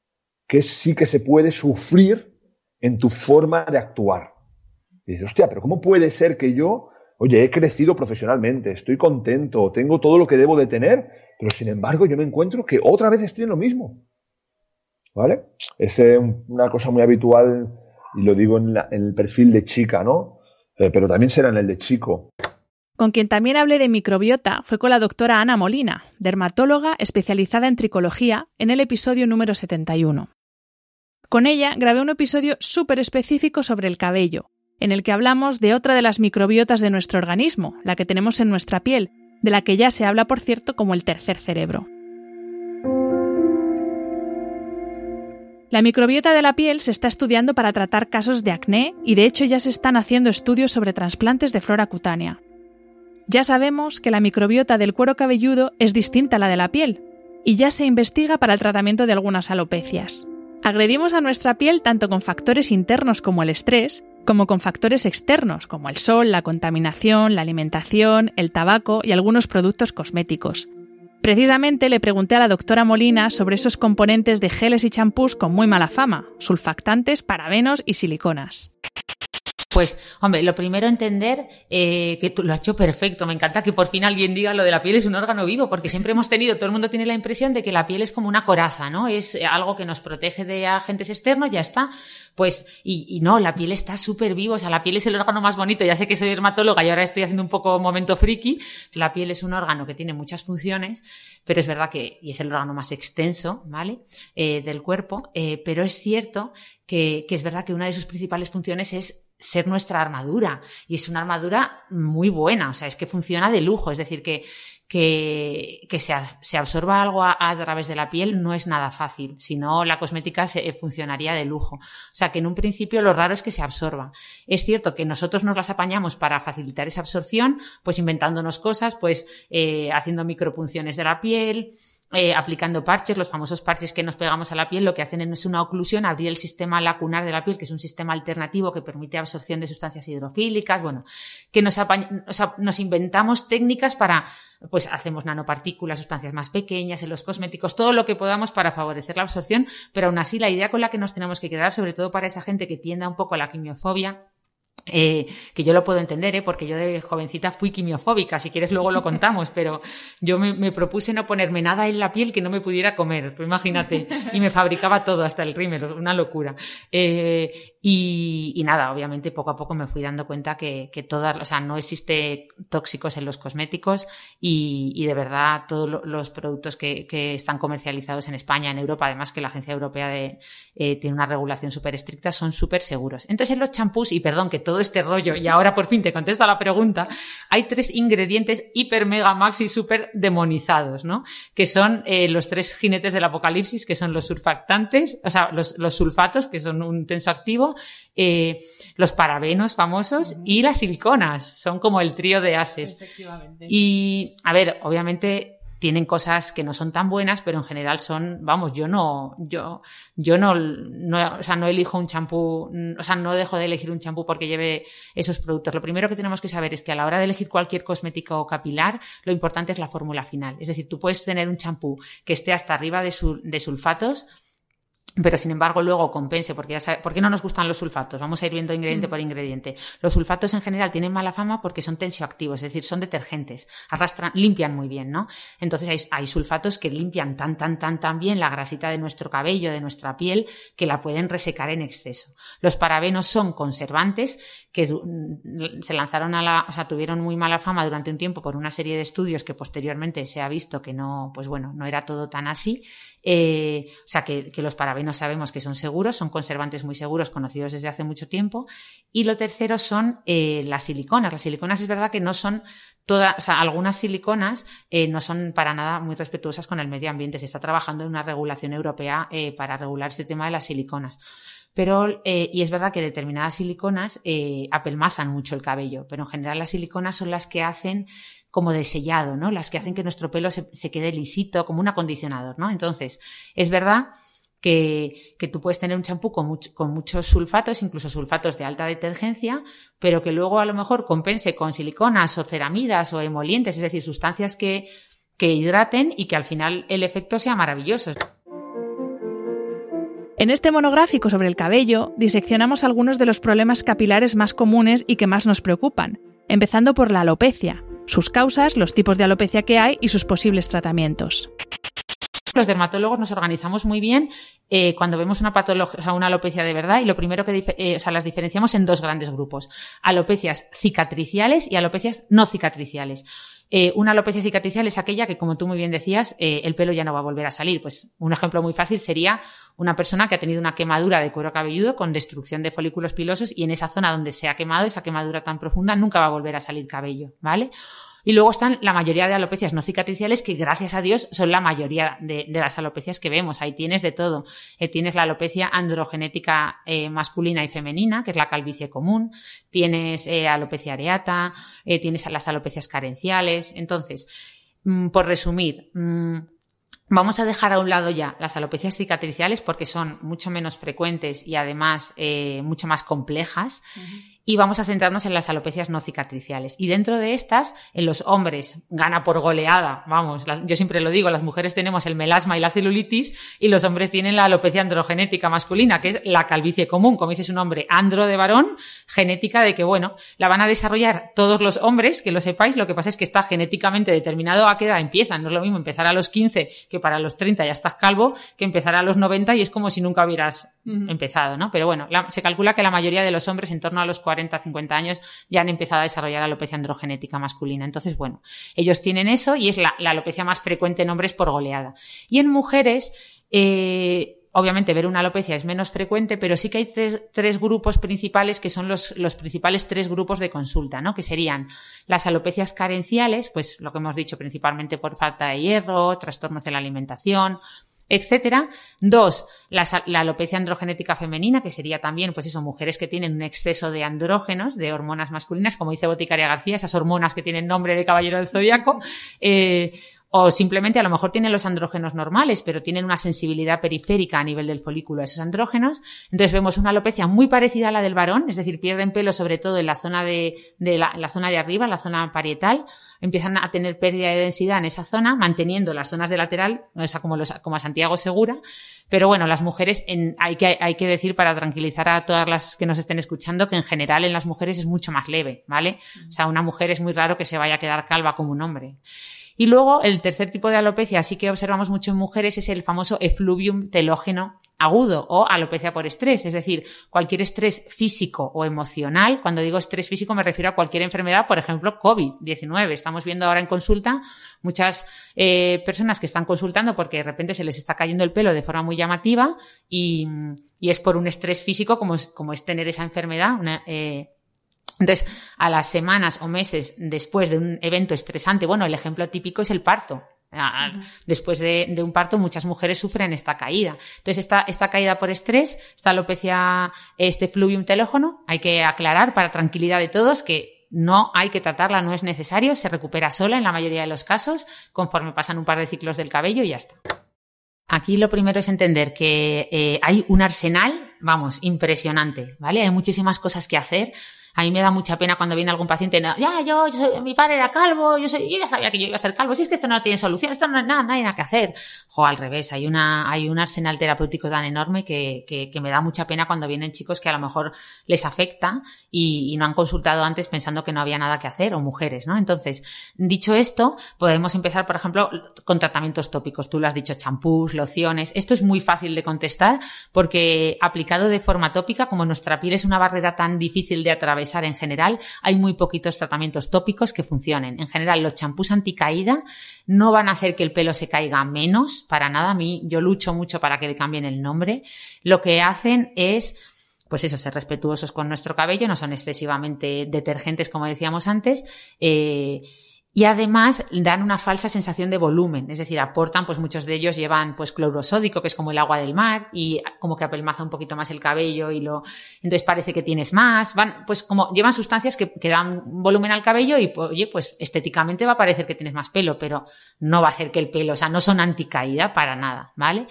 que sí que se puede sufrir en tu forma de actuar. Y dices, hostia, pero ¿cómo puede ser que yo, oye, he crecido profesionalmente, estoy contento, tengo todo lo que debo de tener, pero sin embargo yo me encuentro que otra vez estoy en lo mismo? ¿Vale? Es eh, una cosa muy habitual, y lo digo en, el perfil de chica, ¿no? Eh, pero también será en el de chico. Con quien también hablé de microbiota fue con la doctora Ana Molina, dermatóloga especializada en tricología, en el episodio número 71. Con ella grabé un episodio súper específico sobre el cabello, en el que hablamos de otra de las microbiotas de nuestro organismo, la que tenemos en nuestra piel, de la que ya se habla, por cierto, como el tercer cerebro. La microbiota de la piel se está estudiando para tratar casos de acné y de hecho ya se están haciendo estudios sobre trasplantes de flora cutánea. Ya sabemos que la microbiota del cuero cabelludo es distinta a la de la piel y ya se investiga para el tratamiento de algunas alopecias. Agredimos a nuestra piel tanto con factores internos como el estrés, como con factores externos como el sol, la contaminación, la alimentación, el tabaco y algunos productos cosméticos. Precisamente le pregunté a la doctora Molina sobre esos componentes de geles y champús con muy mala fama, sulfactantes, parabenos y siliconas. Pues, hombre, lo primero entender eh, que tú lo has hecho perfecto. Me encanta que por fin alguien diga lo de la piel es un órgano vivo, porque siempre hemos tenido, todo el mundo tiene la impresión de que la piel es como una coraza, ¿no? Es algo que nos protege de agentes externos, ya está. Pues, y, y no, la piel está súper viva, o sea, la piel es el órgano más bonito. Ya sé que soy dermatóloga y ahora estoy haciendo un poco momento friki. La piel es un órgano que tiene muchas funciones, pero es verdad que, y es el órgano más extenso, ¿vale? Eh, del cuerpo, eh, pero es cierto que, que es verdad que una de sus principales funciones es ser nuestra armadura. Y es una armadura muy buena, o sea, es que funciona de lujo. Es decir, que, que, que se, se, absorba algo a, través de la piel no es nada fácil. Si no, la cosmética se, funcionaría de lujo. O sea, que en un principio lo raro es que se absorba. Es cierto que nosotros nos las apañamos para facilitar esa absorción, pues inventándonos cosas, pues eh, haciendo micropunciones de la piel, eh, aplicando parches, los famosos parches que nos pegamos a la piel, lo que hacen es una oclusión, abrir el sistema lacunar de la piel, que es un sistema alternativo que permite absorción de sustancias hidrofílicas, bueno, que nos, nos inventamos técnicas para, pues hacemos nanopartículas, sustancias más pequeñas en los cosméticos, todo lo que podamos para favorecer la absorción, pero aún así la idea con la que nos tenemos que quedar, sobre todo para esa gente que tienda un poco a la quimiofobia, eh, que yo lo puedo entender, ¿eh? porque yo de jovencita fui quimiofóbica, si quieres luego lo *laughs* contamos, pero yo me, propuse no ponerme nada en la piel que no me pudiera comer, tú imagínate, y me fabricaba todo, hasta el rímel, una locura. Eh, y, nada, obviamente poco a poco me fui dando cuenta que, que todas, o sea, no existe tóxicos en los cosméticos y, de verdad todos los productos que, están comercializados en España, en Europa, además que la Agencia Europea de, tiene una regulación súper estricta, son súper seguros. Entonces en los champús, y perdón que todo todo este rollo, y ahora por fin te contesto a la pregunta, hay tres ingredientes hiper, mega, maxi, super demonizados, ¿no? Que son eh, los tres jinetes del apocalipsis, que son los surfactantes, o sea, los, los sulfatos, que son un tenso activo, eh, los parabenos famosos y las siliconas, son como el trío de ases. Y, a ver, obviamente tienen cosas que no son tan buenas, pero en general son, vamos, yo no, yo, yo no, no o sea, no elijo un champú, o sea, no dejo de elegir un champú porque lleve esos productos. Lo primero que tenemos que saber es que a la hora de elegir cualquier cosmético capilar, lo importante es la fórmula final. Es decir, tú puedes tener un champú que esté hasta arriba de, de sulfatos, pero sin embargo luego compense, porque ya sabe, ¿por qué no nos gustan los sulfatos? Vamos a ir viendo ingrediente mm. por ingrediente. Los sulfatos en general tienen mala fama porque son tensioactivos, es decir, son detergentes, arrastran, limpian muy bien, ¿no? Entonces hay, hay, sulfatos que limpian tan, tan, tan, tan bien la grasita de nuestro cabello, de nuestra piel, que la pueden resecar en exceso. Los parabenos son conservantes que se lanzaron a la, o sea, tuvieron muy mala fama durante un tiempo por una serie de estudios que posteriormente se ha visto que no, pues bueno, no era todo tan así eh, o sea, que, los parabenos sabemos que son seguros, son conservantes muy seguros, conocidos desde hace mucho tiempo. Y lo tercero son eh, las siliconas. Las siliconas es verdad que no son todas, o sea, algunas siliconas eh, no son para nada muy respetuosas con el medio ambiente. Se está trabajando en una regulación europea para regular este tema de las siliconas. Pero, y es verdad que determinadas siliconas apelmazan mucho el cabello, pero en general las siliconas son las que hacen como de sellado, ¿no? Las que hacen que nuestro pelo se, quede lisito, como un acondicionador, ¿no? Entonces, es verdad que, que, tú puedes tener un champú con, con, muchos sulfatos, incluso sulfatos de alta detergencia, pero que luego a lo mejor compense con siliconas o ceramidas o emolientes, es decir, sustancias que, que hidraten y que al final el efecto sea maravilloso. En este monográfico sobre el cabello diseccionamos algunos de los problemas capilares más comunes y que más nos preocupan, empezando por la alopecia, sus causas, los tipos de alopecia que hay y sus posibles tratamientos. Los dermatólogos nos organizamos muy bien eh, cuando vemos una patología, o sea, una alopecia de verdad y lo primero que eh, o sea, las diferenciamos en dos grandes grupos. Alopecias cicatriciales y alopecias no cicatriciales. Eh, una alopecia cicatricial es aquella que, como tú muy bien decías, eh, el pelo ya no va a volver a salir. Pues un ejemplo muy fácil sería una persona que ha tenido una quemadura de cuero cabelludo con destrucción de folículos pilosos y en esa zona donde se ha quemado, esa quemadura tan profunda, nunca va a volver a salir cabello, ¿vale? Y luego están la mayoría de alopecias no cicatriciales, que gracias a Dios son la mayoría de, las alopecias que vemos. Ahí tienes de todo. Eh, tienes la alopecia androgenética eh, masculina y femenina, que es la calvicie común. Tienes eh, alopecia areata, tienes las alopecias carenciales. Entonces, mm, por resumir, mm, Vamos a dejar a un lado ya las alopecias cicatriciales porque son mucho menos frecuentes y además mucho más complejas y vamos a centrarnos en las alopecias no cicatriciales. Y dentro de estas, en los hombres, gana por goleada, vamos, yo siempre lo digo, las mujeres tenemos el melasma y la celulitis y los hombres tienen la alopecia androgenética masculina, que es la calvicie común, como dice su nombre, andro de varón, genética de que, bueno, la van a desarrollar todos los hombres, que lo sepáis, lo que pasa es que está genéticamente determinado a qué edad empiezan, no es lo mismo empezar a los 15 que para los 30 ya estás calvo, que empezar a los 90 y es como si nunca hubieras empezado, ¿no? Pero bueno, se calcula que la mayoría de los hombres en torno a los 40 40, 50 años ya han empezado a desarrollar alopecia androgenética masculina. Entonces, bueno, ellos tienen eso y es la, alopecia más frecuente en hombres por goleada. Y en mujeres, eh, obviamente ver una alopecia es menos frecuente, pero sí que hay tres, grupos principales que son los, los, principales tres grupos de consulta, ¿no? Que serían las alopecias carenciales, pues lo que hemos dicho principalmente por falta de hierro, trastornos de la alimentación, etcétera. Dos, la, alopecia androgenética femenina, que sería también, pues eso, mujeres que tienen un exceso de andrógenos, de hormonas masculinas, como dice Boticaria García, esas hormonas que tienen nombre de caballero del zodiaco, eh, o simplemente a lo mejor tienen los andrógenos normales, pero tienen una sensibilidad periférica a nivel del folículo a esos andrógenos. Entonces vemos una alopecia muy parecida a la del varón, es decir, pierden pelo sobre todo en la zona de, la, zona de arriba, la zona parietal, empiezan a tener pérdida de densidad en esa zona, manteniendo las zonas de lateral, o sea, como, los, como a Santiago Segura. Pero bueno, las mujeres, en, hay, que, hay que decir para tranquilizar a todas las que nos estén escuchando que en general en las mujeres es mucho más leve, ¿vale? O sea, una mujer es muy raro que se vaya a quedar calva como un hombre. Y luego el tercer tipo de alopecia, sí que observamos mucho en mujeres, es el famoso efluvium telógeno agudo o alopecia por estrés, es decir, cualquier estrés físico o emocional. Cuando digo estrés físico me refiero a cualquier enfermedad, por ejemplo, COVID-19. Estamos viendo ahora en consulta muchas eh, personas que están consultando porque de repente se les está cayendo el pelo de forma muy llamativa y, es por un estrés físico como es, como es tener esa enfermedad, una, eh, Entonces, a las semanas o meses después de un evento estresante, bueno, el ejemplo típico es el parto. Después de, un parto, muchas mujeres sufren esta caída. Entonces, esta, esta caída por estrés, esta alopecia, este fluvium telófono, hay que aclarar para tranquilidad de todos que no hay que tratarla, no es necesario, se recupera sola en la mayoría de los casos, conforme pasan un par de ciclos del cabello y ya está. Aquí lo primero es entender que eh, hay un arsenal, vamos, impresionante, ¿vale? Hay muchísimas cosas que hacer a mí me da mucha pena cuando viene algún paciente, ya, yo, mi padre era calvo, yo, soy, yo ya sabía que yo iba a ser calvo, si es que esto no tiene solución, esto no, nada, no hay nada que hacer. O al revés, hay una, hay un arsenal terapéutico tan enorme que, que, me da mucha pena cuando vienen chicos que a lo mejor les afecta y, no han consultado antes pensando que no había nada que hacer, o mujeres, ¿no? Entonces, dicho esto, podemos empezar, por ejemplo, con tratamientos tópicos. Tú lo has dicho, champús, lociones. Esto es muy fácil de contestar porque aplicado de forma tópica, como nuestra piel es una barrera tan difícil de atravesar, en general, hay muy poquitos tratamientos tópicos que funcionen. En general, los champús anticaída no van a hacer que el pelo se caiga menos, para nada. A mí, yo lucho mucho para que le cambien el nombre. Lo que hacen es pues eso, ser respetuosos con nuestro cabello, no son excesivamente detergentes, como decíamos antes, eh, y además dan una falsa sensación de volumen, es decir, aportan, pues muchos de ellos llevan pues cloro sódico, que es como el agua del mar, y como que apelmaza un poquito más el cabello y lo, entonces parece que tienes más, van, pues como llevan sustancias que, que dan volumen al cabello y, oye, pues estéticamente va a parecer que tienes más pelo, pero no va a hacer que el pelo, o sea, no son anticaída para nada, ¿vale?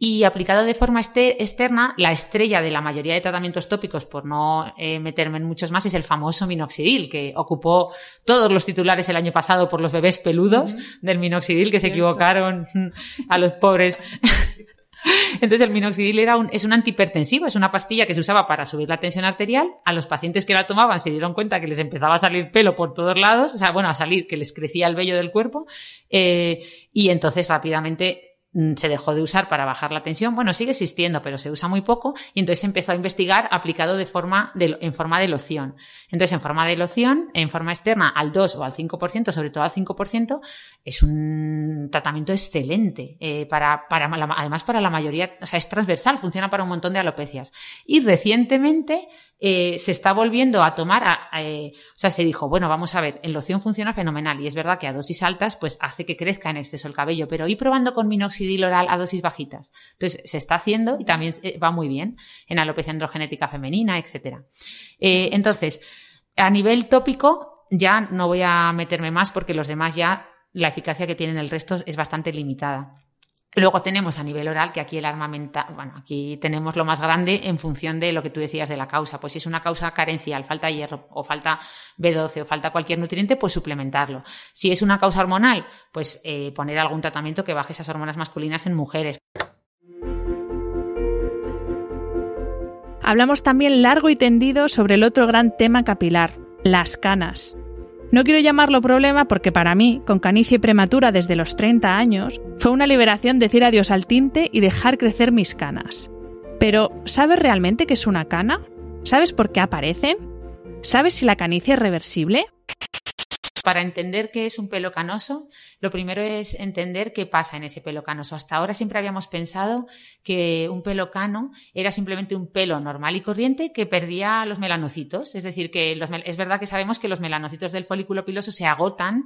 Y aplicado de forma externa, la estrella de la mayoría de tratamientos tópicos, por no eh, meterme en muchos más, es el famoso minoxidil, que ocupó todos los titulares el año pasado por los bebés peludos del minoxidil, que se equivocaron *laughs* a los pobres. *laughs* Entonces el minoxidil era un, es un antihipertensivo, es una pastilla que se usaba para subir la tensión arterial. A los pacientes que la tomaban se dieron cuenta que les empezaba a salir pelo por todos lados, o sea, bueno, a salir, que les crecía el vello del cuerpo, eh, y entonces rápidamente se dejó de usar para bajar la tensión. Bueno, sigue existiendo, pero se usa muy poco y entonces empezó a investigar aplicado de forma en forma de loción. Entonces, en forma de loción, en forma externa al 2 o al 5%, sobre todo al 5%, es un tratamiento excelente eh, para, para además para la mayoría, o sea, es transversal, funciona para un montón de alopecias. Y recientemente eh, se está volviendo a tomar, eh, o sea, se dijo, bueno, vamos a ver, en loción funciona fenomenal y es verdad que a dosis altas pues hace que crezca en exceso el cabello, pero ir probando con minoxidil oral a dosis bajitas. Entonces, se está haciendo y también eh, va muy bien en alopecia androgenética femenina, etcétera. entonces, a nivel tópico, ya no voy a meterme más porque los demás ya la eficacia que tienen el resto es bastante limitada. Luego tenemos a nivel oral que aquí el armamento, bueno, aquí tenemos lo más grande en función de lo que tú decías de la causa. Pues si es una causa carencial, falta hierro o falta B12 o falta cualquier nutriente, pues suplementarlo. Si es una causa hormonal, pues eh, poner algún tratamiento que baje esas hormonas masculinas en mujeres. Hablamos también largo y tendido sobre el otro gran tema capilar, las canas. No quiero llamarlo problema porque para mí, con canicie prematura desde los 30 años, fue una liberación decir adiós al tinte y dejar crecer mis canas. Pero, ¿sabes realmente qué es una cana? ¿Sabes por qué aparecen? ¿Sabes si la canicie es reversible? Para entender qué es un pelo canoso, lo primero es entender qué pasa en ese pelo canoso. Hasta ahora siempre habíamos pensado que un pelo cano era simplemente un pelo normal y corriente que perdía los melanocitos. Es decir, que es verdad que sabemos que los melanocitos del folículo piloso se agotan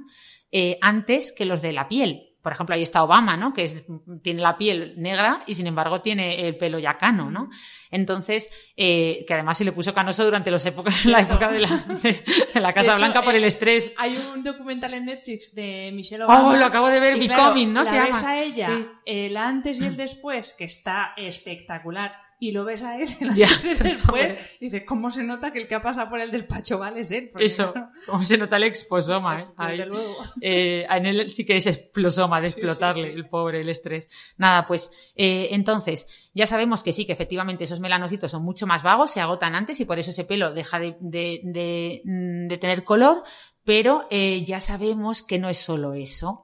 eh, antes que los de la piel por ejemplo, ahí está Obama, ¿no? Que tiene la piel negra y sin embargo tiene el pelo ya cano, ¿no? Entonces, eh, que además se le puso canoso durante los épocas, *laughs* la época de la, Casa Blanca por el estrés. Hay un documental en Netflix de Michelle Obama. Oh, lo acabo de ver, Becoming, ¿no? La se ves a ella, el antes y el después, que está espectacular y lo ves a él ya, *laughs* después y dices, ¿cómo se nota que el que ha pasado por el despacho vale es él? Eso, *laughs* cómo se nota el exposoma, ¿eh? *laughs* Ahí. luego. Eh, en él sí que es explosoma de explotarle, el pobre, el estrés. Nada, pues eh, entonces, ya sabemos que sí, que efectivamente esos melanocitos son mucho más vagos, se agotan antes y por eso ese pelo deja de, de, de, de tener color, pero eh, ya sabemos que no es solo eso.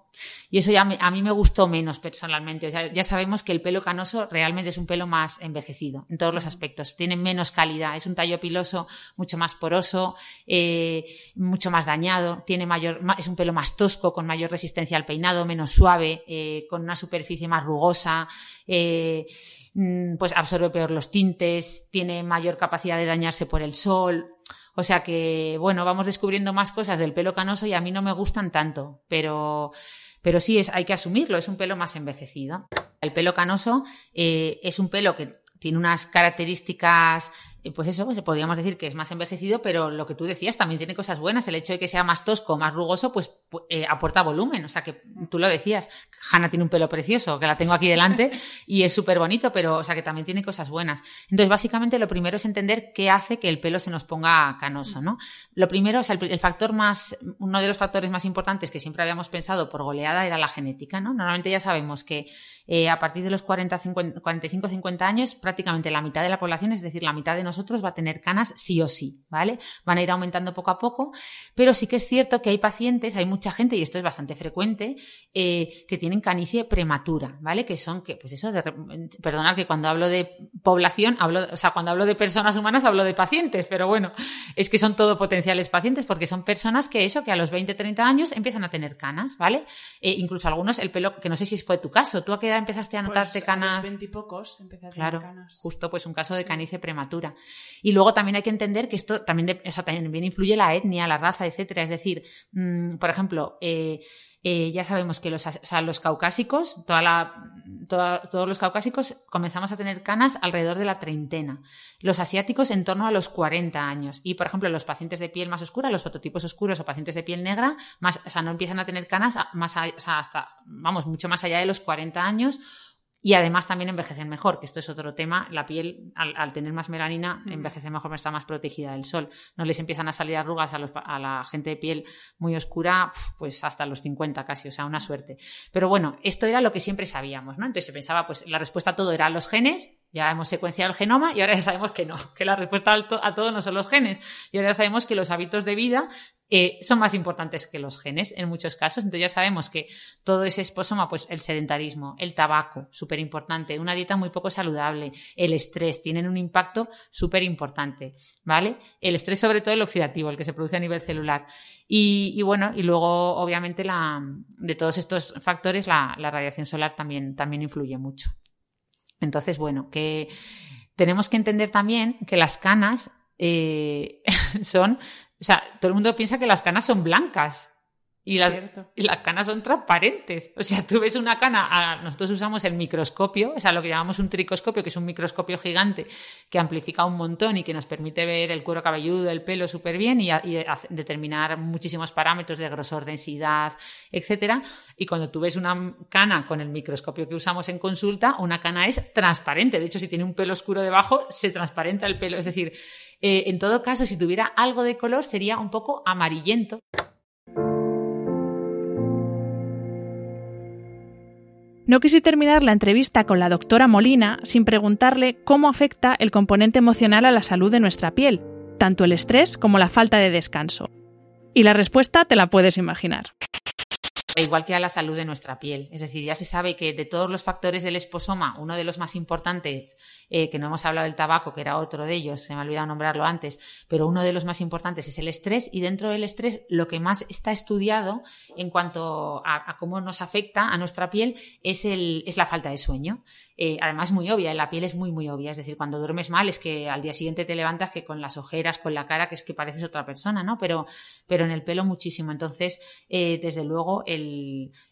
Y eso ya a mí me gustó menos personalmente. O sea, ya sabemos que el pelo canoso realmente es un pelo más envejecido en todos los aspectos. Tiene menos calidad, es un tallo piloso mucho más poroso, eh, mucho más dañado, tiene mayor, es un pelo más tosco, con mayor resistencia al peinado, menos suave, eh, con una superficie más rugosa. Eh, mm, pues absorbe peor los tintes, tiene mayor capacidad de dañarse por el sol. O sea que, bueno, vamos descubriendo más cosas del pelo canoso y a mí no me gustan tanto, pero, pero sí es, hay que asumirlo, es un pelo más envejecido. El pelo canoso eh, es un pelo que tiene unas características pues eso, pues podríamos decir que es más envejecido, pero lo que tú decías también tiene cosas buenas. El hecho de que sea más tosco, más rugoso, pues eh, aporta volumen. O sea, que tú lo decías, Hanna tiene un pelo precioso, que la tengo aquí delante, y es súper bonito, pero, o sea, que también tiene cosas buenas. Entonces, básicamente, lo primero es entender qué hace que el pelo se nos ponga canoso, ¿no? Lo primero, o sea, el, factor más, uno de los factores más importantes que siempre habíamos pensado por goleada era la genética, ¿no? Normalmente ya sabemos que eh, a partir de los 40, 50, 45, 50 años, prácticamente la mitad de la población, es decir, la mitad de nosotros va a tener canas sí o sí, ¿vale? Van a ir aumentando poco a poco, pero sí que es cierto que hay pacientes, hay mucha gente, y esto es bastante frecuente, eh, que tienen canicie prematura, ¿vale? Que son, que, pues eso, de, perdonad que cuando hablo de población, hablo, o sea, cuando hablo de personas humanas hablo de pacientes, pero bueno, es que son todo potenciales pacientes porque son personas que eso, que a los 20, 30 años empiezan a tener canas, ¿vale? Eh, incluso algunos, el pelo, que no sé si fue tu caso, ¿tú a qué edad empezaste a notarte pues canas? A los 20 y pocos empecé a tener claro, canas. justo pues un caso de canicie prematura. Y luego también hay que entender que esto también, también influye la etnia, la raza, etcétera. Es decir, mm, por ejemplo, eh, eh, ya sabemos que los, los caucásicos, toda la, todos los caucásicos comenzamos a tener canas alrededor de la treintena. Los asiáticos en torno a los 40 años. Y, por ejemplo, los pacientes de piel más oscura, los fototipos oscuros o pacientes de piel negra, más, o sea, no empiezan a tener canas más, hasta, vamos, mucho más allá de los 40 años y además también envejecen mejor, que esto es otro tema. La piel, al, tener más melanina, mm. envejece mejor, está más protegida del sol. No les empiezan a salir arrugas a, los, a la gente de piel muy oscura, pues hasta los 50 casi, o sea, una suerte. Pero bueno, esto era lo que siempre sabíamos, ¿no? Entonces se pensaba, pues la respuesta a todo era los genes, ya hemos secuenciado el genoma y ahora ya sabemos que no, que la respuesta a todo no son los genes. Y ahora ya sabemos que los hábitos de vida eh, son más importantes que los genes en muchos casos. Entonces ya sabemos que todo ese esposoma, pues el sedentarismo, el tabaco, súper importante, una dieta muy poco saludable, el estrés, tienen un impacto súper importante, ¿vale? El estrés sobre todo el oxidativo, el que se produce a nivel celular. Y, bueno, y luego obviamente la, de todos estos factores la, radiación solar también, también influye mucho. Entonces, bueno, que tenemos que entender también que las canas eh, *laughs* son o sea, todo el mundo piensa que las canas son blancas y las, y las, canas son transparentes. O sea, tú ves una cana, nosotros usamos el microscopio, o sea, lo que llamamos un tricoscopio, que es un microscopio gigante que amplifica un montón y que nos permite ver el cuero cabelludo, el pelo súper bien y, determinar muchísimos parámetros de grosor, densidad, etcétera. Y cuando tú ves una cana con el microscopio que usamos en consulta, una cana es transparente. De hecho, si tiene un pelo oscuro debajo, se transparenta el pelo. Es decir, eh, en todo caso, si tuviera algo de color, sería un poco amarillento. No quise terminar la entrevista con la doctora Molina sin preguntarle cómo afecta el componente emocional a la salud de nuestra piel, tanto el estrés como la falta de descanso. Y la respuesta te la puedes imaginar igual que a la salud de nuestra piel. Es decir, ya se sabe que de todos los factores del esposoma, uno de los más importantes, eh, que no hemos hablado del tabaco, que era otro de ellos, se me ha olvidado nombrarlo antes, pero uno de los más importantes es el estrés y dentro del estrés lo que más está estudiado en cuanto a, cómo nos afecta a nuestra piel es, el, es la falta de sueño. Eh, además, muy obvia, la piel es muy, muy obvia. Es decir, cuando duermes mal es que al día siguiente te levantas que con las ojeras, con la cara, que es que pareces otra persona, ¿no? Pero, pero en el pelo muchísimo. Entonces, eh, desde luego, el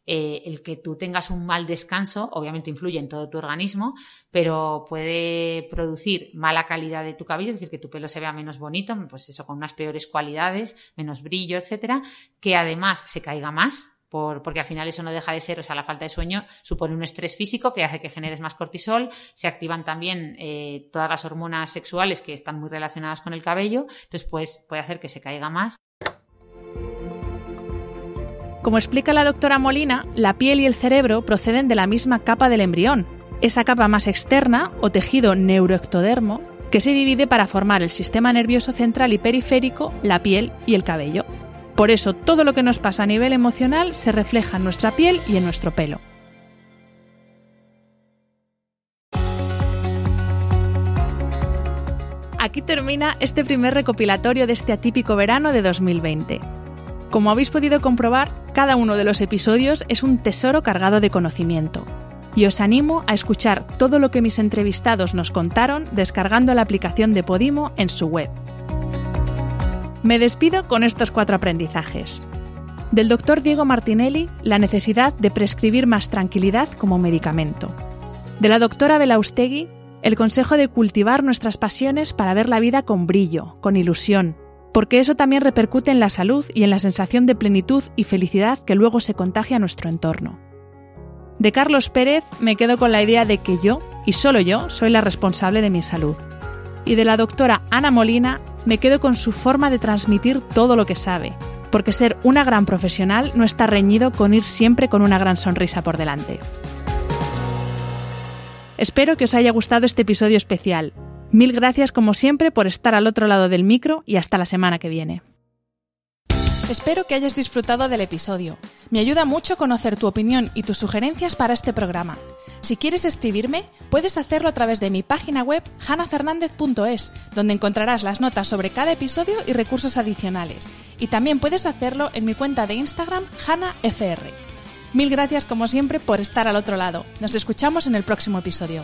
eh, el, que tú tengas un mal descanso, obviamente influye en todo tu organismo, pero puede producir mala calidad de tu cabello, es decir, que tu pelo se vea menos bonito, pues eso, con unas peores cualidades, menos brillo, etcétera, que además se caiga más, porque al final eso no deja de ser, o sea, la falta de sueño supone un estrés físico que hace que generes más cortisol, se activan también eh, todas las hormonas sexuales que están muy relacionadas con el cabello, entonces pues, puede hacer que se caiga más. Como explica la doctora Molina, la piel y el cerebro proceden de la misma capa del embrión, esa capa más externa o tejido neuroectodermo que se divide para formar el sistema nervioso central y periférico, la piel y el cabello. Por eso todo lo que nos pasa a nivel emocional se refleja en nuestra piel y en nuestro pelo. Aquí termina este primer recopilatorio de este atípico verano de 2020. Como habéis podido comprobar, cada uno de los episodios es un tesoro cargado de conocimiento. Y os animo a escuchar todo lo que mis entrevistados nos contaron descargando la aplicación de Podimo en su web. Me despido con estos cuatro aprendizajes. Del doctor Diego Martinelli, la necesidad de prescribir más tranquilidad como medicamento. De la doctora Belaustegui, el consejo de cultivar nuestras pasiones para ver la vida con brillo, con ilusión, porque eso también repercute en la salud y en la sensación de plenitud y felicidad que luego se contagia a nuestro entorno. De Carlos Pérez me quedo con la idea de que yo, y solo yo, soy la responsable de mi salud. Y de la doctora Ana Molina me quedo con su forma de transmitir todo lo que sabe, porque ser una gran profesional no está reñido con ir siempre con una gran sonrisa por delante. Espero que os haya gustado este episodio especial. Mil gracias como siempre por estar al otro lado del micro y hasta la semana que viene. Espero que hayas disfrutado del episodio. Me ayuda mucho conocer tu opinión y tus sugerencias para este programa. Si quieres escribirme, puedes hacerlo a través de mi página web hanafernandez.es, donde encontrarás las notas sobre cada episodio y recursos adicionales. Y también puedes hacerlo en mi cuenta de Instagram hanafr. Mil gracias como siempre por estar al otro lado. Nos escuchamos en el próximo episodio.